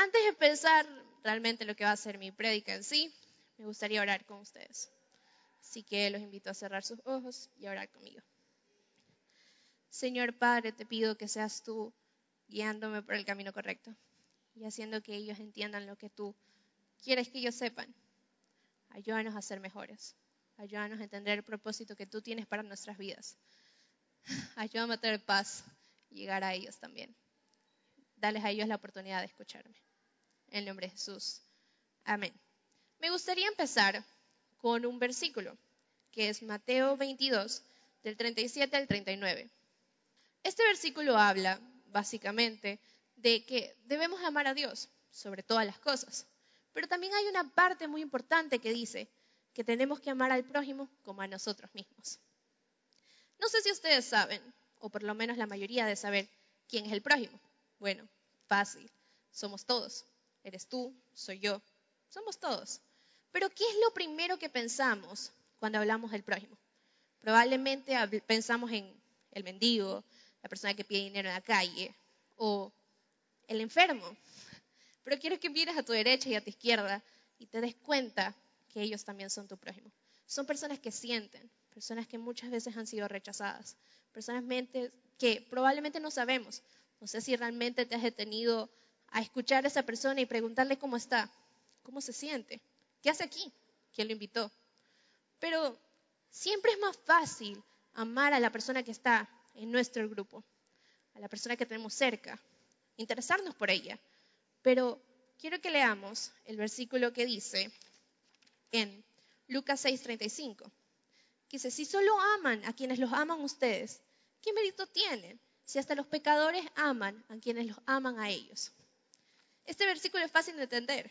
Antes de empezar realmente lo que va a ser mi prédica en sí, me gustaría orar con ustedes. Así que los invito a cerrar sus ojos y a orar conmigo. Señor Padre, te pido que seas tú guiándome por el camino correcto y haciendo que ellos entiendan lo que tú quieres que ellos sepan. Ayúdanos a ser mejores. Ayúdanos a entender el propósito que tú tienes para nuestras vidas. Ayúdame a tener paz y llegar a ellos también. Dales a ellos la oportunidad de escucharme. En el nombre de Jesús. Amén. Me gustaría empezar con un versículo, que es Mateo 22, del 37 al 39. Este versículo habla, básicamente, de que debemos amar a Dios sobre todas las cosas. Pero también hay una parte muy importante que dice que tenemos que amar al prójimo como a nosotros mismos. No sé si ustedes saben, o por lo menos la mayoría de saber, quién es el prójimo. Bueno, fácil, somos todos. Eres tú, soy yo, somos todos. Pero ¿qué es lo primero que pensamos cuando hablamos del prójimo? Probablemente pensamos en el mendigo, la persona que pide dinero en la calle, o el enfermo. Pero quiero que mires a tu derecha y a tu izquierda y te des cuenta que ellos también son tu prójimo. Son personas que sienten, personas que muchas veces han sido rechazadas, personas que probablemente no sabemos. No sé si realmente te has detenido a escuchar a esa persona y preguntarle cómo está, cómo se siente, qué hace aquí, quién lo invitó. Pero siempre es más fácil amar a la persona que está en nuestro grupo, a la persona que tenemos cerca, interesarnos por ella. Pero quiero que leamos el versículo que dice en Lucas 6:35, que dice, si solo aman a quienes los aman ustedes, ¿qué mérito tienen si hasta los pecadores aman a quienes los aman a ellos? Este versículo es fácil de entender.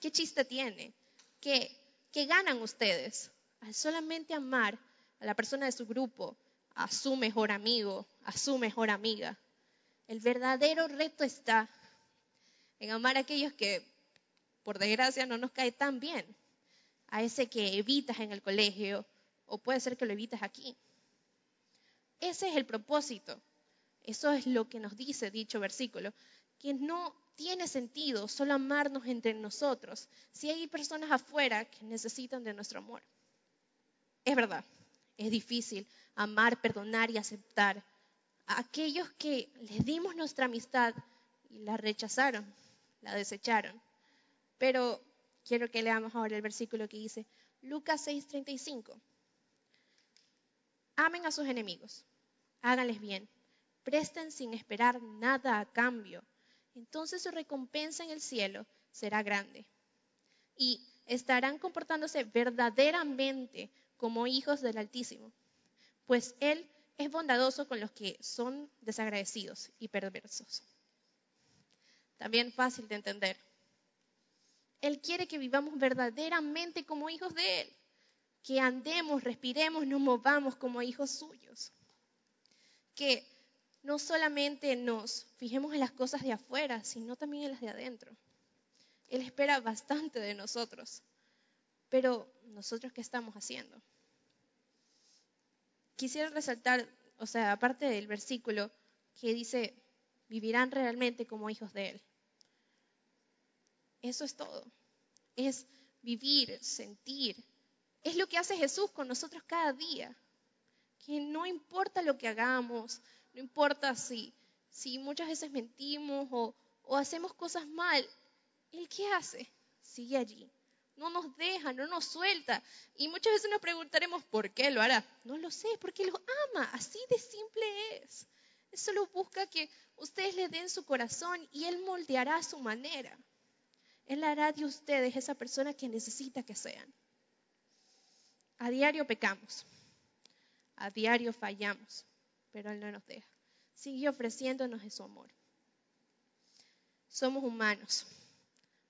¿Qué chiste tiene? ¿Qué, qué ganan ustedes al solamente amar a la persona de su grupo, a su mejor amigo, a su mejor amiga? El verdadero reto está en amar a aquellos que, por desgracia, no nos cae tan bien. A ese que evitas en el colegio, o puede ser que lo evitas aquí. Ese es el propósito. Eso es lo que nos dice dicho versículo, que no tiene sentido solo amarnos entre nosotros si hay personas afuera que necesitan de nuestro amor. Es verdad, es difícil amar, perdonar y aceptar, a aquellos que les dimos nuestra amistad y la rechazaron, la desecharon. Pero quiero que leamos ahora el versículo que dice Lucas 6:35. Amen a sus enemigos, háganles bien, presten sin esperar nada a cambio. Entonces su recompensa en el cielo será grande. Y estarán comportándose verdaderamente como hijos del Altísimo, pues Él es bondadoso con los que son desagradecidos y perversos. También fácil de entender. Él quiere que vivamos verdaderamente como hijos de Él, que andemos, respiremos, nos movamos como hijos suyos, que no solamente nos fijemos en las cosas de afuera, sino también en las de adentro. Él espera bastante de nosotros, pero nosotros qué estamos haciendo? quisiera resaltar, o sea, aparte del versículo que dice, vivirán realmente como hijos de Él. Eso es todo. Es vivir, sentir. Es lo que hace Jesús con nosotros cada día. Que no importa lo que hagamos, no importa si, si muchas veces mentimos o, hacemos cosas mal, ¿Él qué hace? Sigue allí no nos deja, no nos suelta. Y muchas veces nos preguntaremos, ¿por qué lo hará? No lo sé, porque lo ama, así de simple es. Él solo busca que ustedes le den su corazón y Él moldeará su manera. Él hará de ustedes esa persona que necesita que sean. A diario pecamos, a diario fallamos, pero Él no nos deja. Sigue ofreciéndonos su amor. Somos humanos,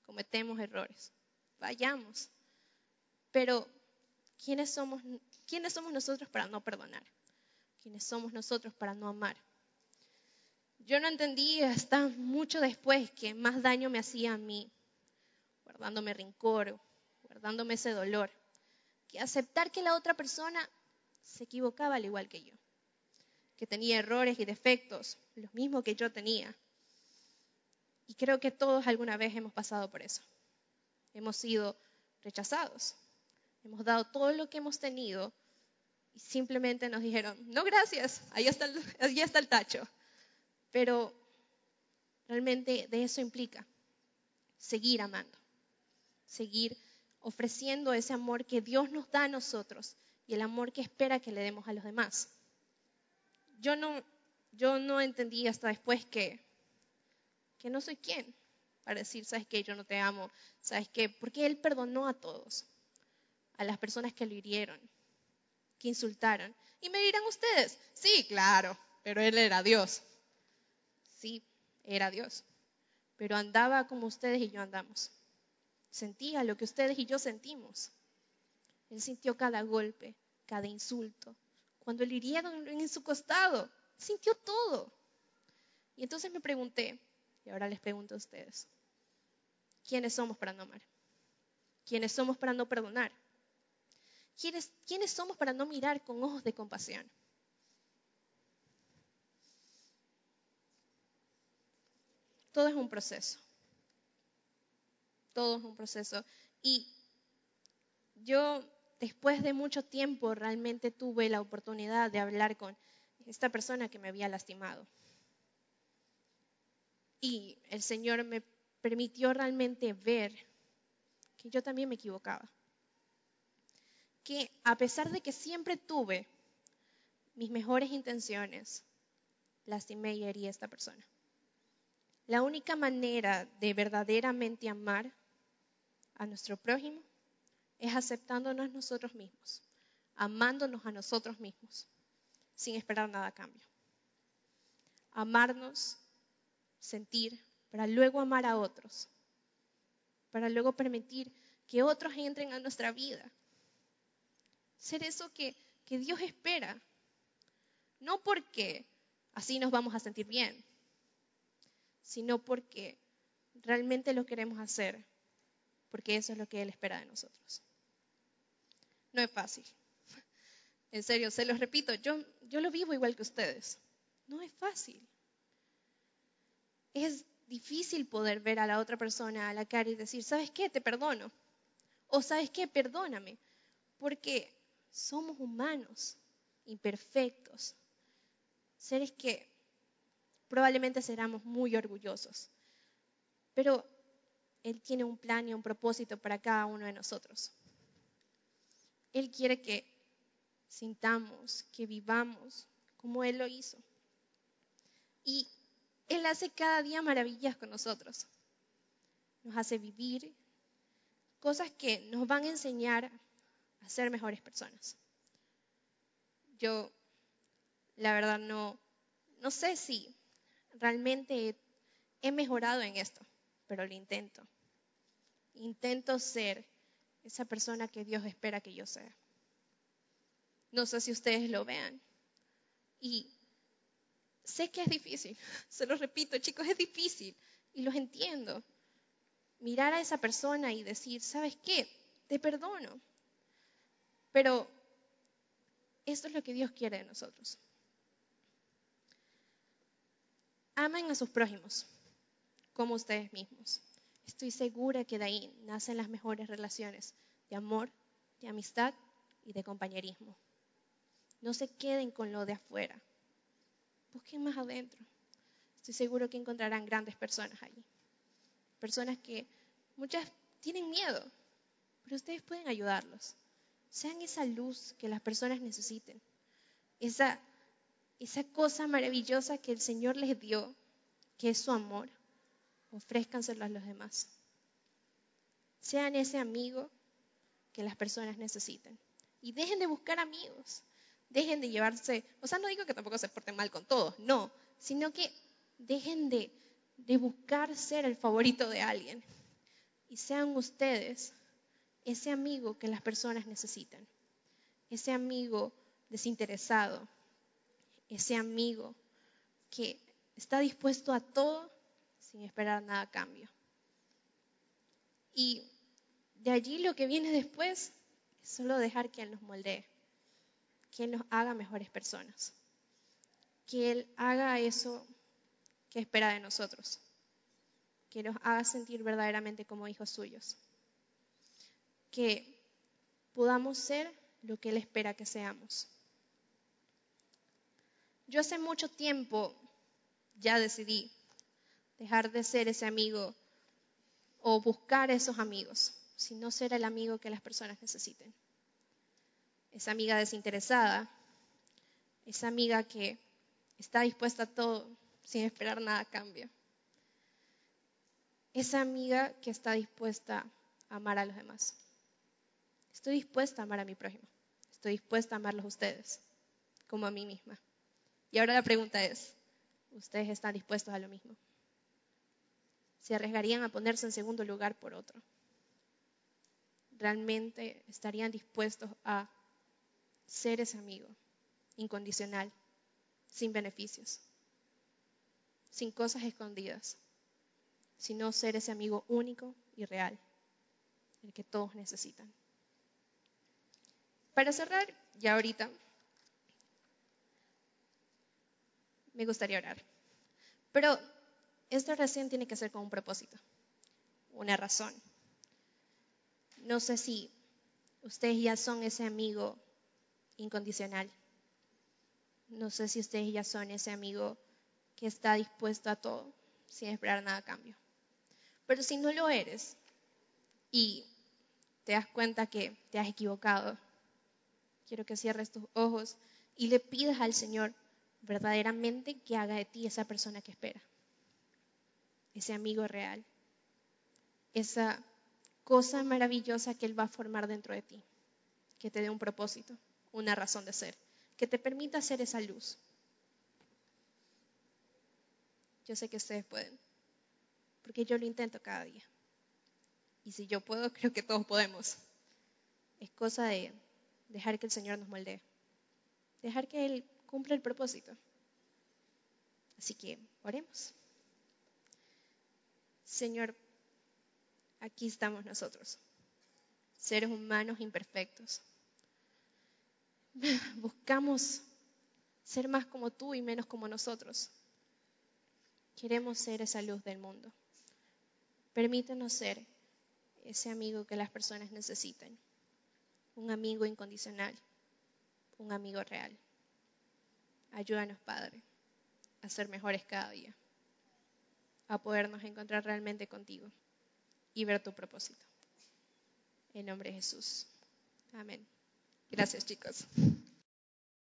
cometemos errores vayamos. Pero, ¿quiénes somos, ¿quiénes somos nosotros para no perdonar? ¿Quiénes somos nosotros para no amar? Yo no entendí hasta mucho después que más daño me hacía a mí, guardándome rincor, guardándome ese dolor, que aceptar que la otra persona se equivocaba al igual que yo, que tenía errores y defectos, los mismos que yo tenía. Y creo que todos alguna vez hemos pasado por eso. Hemos sido rechazados. Hemos dado todo lo que hemos tenido y simplemente nos dijeron, no gracias, ahí está el, está el tacho. Pero realmente de eso implica seguir amando, seguir ofreciendo ese amor que Dios nos da a nosotros y el amor que espera que le demos a los demás. Yo no, yo no entendí hasta después que, que no soy quien para decir, ¿sabes qué? Yo no te amo. ¿Sabes qué? Porque Él perdonó a todos, a las personas que lo hirieron, que insultaron. Y me dirán ustedes, sí, claro, pero Él era Dios. Sí, era Dios. Pero andaba como ustedes y yo andamos. Sentía lo que ustedes y yo sentimos. Él sintió cada golpe, cada insulto. Cuando le hirieron en su costado, sintió todo. Y entonces me pregunté, y ahora les pregunto a ustedes, ¿quiénes somos para no amar? ¿Quiénes somos para no perdonar? ¿Quiénes, ¿Quiénes somos para no mirar con ojos de compasión? Todo es un proceso. Todo es un proceso. Y yo después de mucho tiempo realmente tuve la oportunidad de hablar con esta persona que me había lastimado. Y el Señor me permitió realmente ver que yo también me equivocaba. Que a pesar de que siempre tuve mis mejores intenciones, lastimé y herí a esta persona. La única manera de verdaderamente amar a nuestro prójimo es aceptándonos nosotros mismos, amándonos a nosotros mismos, sin esperar nada a cambio. Amarnos, sentir, para luego amar a otros, para luego permitir que otros entren a nuestra vida. Ser eso que, que Dios espera, no porque así nos vamos a sentir bien, sino porque realmente lo queremos hacer, porque eso es lo que Él espera de nosotros. No es fácil. En serio, se los repito, yo, yo lo vivo igual que ustedes. No es fácil. Es difícil poder ver a la otra persona a la cara y decir, ¿sabes qué? Te perdono. O ¿sabes qué? Perdóname. Porque somos humanos, imperfectos, seres que probablemente seramos muy orgullosos. Pero Él tiene un plan y un propósito para cada uno de nosotros. Él quiere que sintamos, que vivamos como Él lo hizo. Y Él hace cada día maravillas con nosotros. Nos hace vivir cosas que nos van a enseñar a ser mejores personas. Yo, la verdad, no, no sé si realmente he mejorado en esto, pero lo intento. Intento ser esa persona que Dios espera que yo sea. No sé si ustedes lo vean. Y sé que es difícil, se lo repito, chicos, es difícil y los entiendo. Mirar a esa persona y decir, ¿sabes qué? Te perdono. Pero esto es lo que Dios quiere de nosotros. Amen a sus prójimos como ustedes mismos. Estoy segura que de ahí nacen las mejores relaciones de amor, de amistad y de compañerismo. No se queden con lo de afuera. Busquen más adentro. Estoy seguro que encontrarán grandes personas allí. Personas que muchas tienen miedo, pero ustedes pueden ayudarlos. Sean esa luz que las personas necesiten. Esa, esa cosa maravillosa que el Señor les dio, que es su amor ofrézcanselo a los demás. Sean ese amigo que las personas necesiten. Y dejen de buscar amigos. Dejen de llevarse, o sea, no digo que tampoco se porten mal con todos, no, sino que dejen de, de buscar ser el favorito de alguien. Y sean ustedes ese amigo que las personas necesitan. Ese amigo desinteresado. Ese amigo que está dispuesto a todo sin esperar nada a cambio. Y de allí lo que viene después es solo dejar que Él nos moldee, que Él nos haga mejores personas, que Él haga eso que espera de nosotros. que nos haga sentir verdaderamente como hijos suyos. Que podamos ser lo que Él espera que seamos. Yo hace mucho tiempo ya decidí dejar de ser ese amigo o buscar esos amigos, sino ser el amigo que las personas necesiten. Esa amiga desinteresada, esa amiga que está dispuesta a todo sin esperar nada a cambio. Esa amiga que está dispuesta a amar a los demás. Estoy dispuesta a amar a mi prójimo. Estoy dispuesta a amarlos a ustedes, como a mí misma. Y ahora la pregunta es, ¿ustedes están dispuestos a lo mismo? ¿Se arriesgarían a ponerse en segundo lugar por otro? ¿Realmente estarían dispuestos a ser ese amigo incondicional, sin beneficios, sin cosas escondidas, sino ser ese amigo único y real, el que todos necesitan? Para cerrar, ya ahorita, me gustaría orar. Pero esta oración tiene que ser con un propósito, una razón. No sé si ustedes ya son ese amigo incondicional. No sé si ustedes ya son ese amigo que está dispuesto a todo sin esperar nada a cambio. Pero si no lo eres y te das cuenta que te has equivocado, quiero que cierres tus ojos y le pidas al Señor verdaderamente que haga de ti esa persona que espera, ese amigo real, esa cosa maravillosa que Él va a formar dentro de ti, que te dé un propósito, una razón de ser, que te permita ser esa luz. Yo sé que ustedes pueden, porque yo lo intento cada día. Y si yo puedo, creo que todos podemos. Es cosa de dejar que el Señor nos moldee, dejar que Él cumpla el propósito. Así que oremos. Señor, aquí estamos nosotros, seres humanos imperfectos. Buscamos ser más como tú y menos como nosotros. Queremos ser esa luz del mundo. Permítenos ser ese amigo que las personas necesitan un amigo incondicional, un amigo real. Ayúdanos, Padre, a ser mejores cada día, a podernos encontrar realmente contigo y ver tu propósito. En nombre de Jesús. Amén. Gracias, chicos.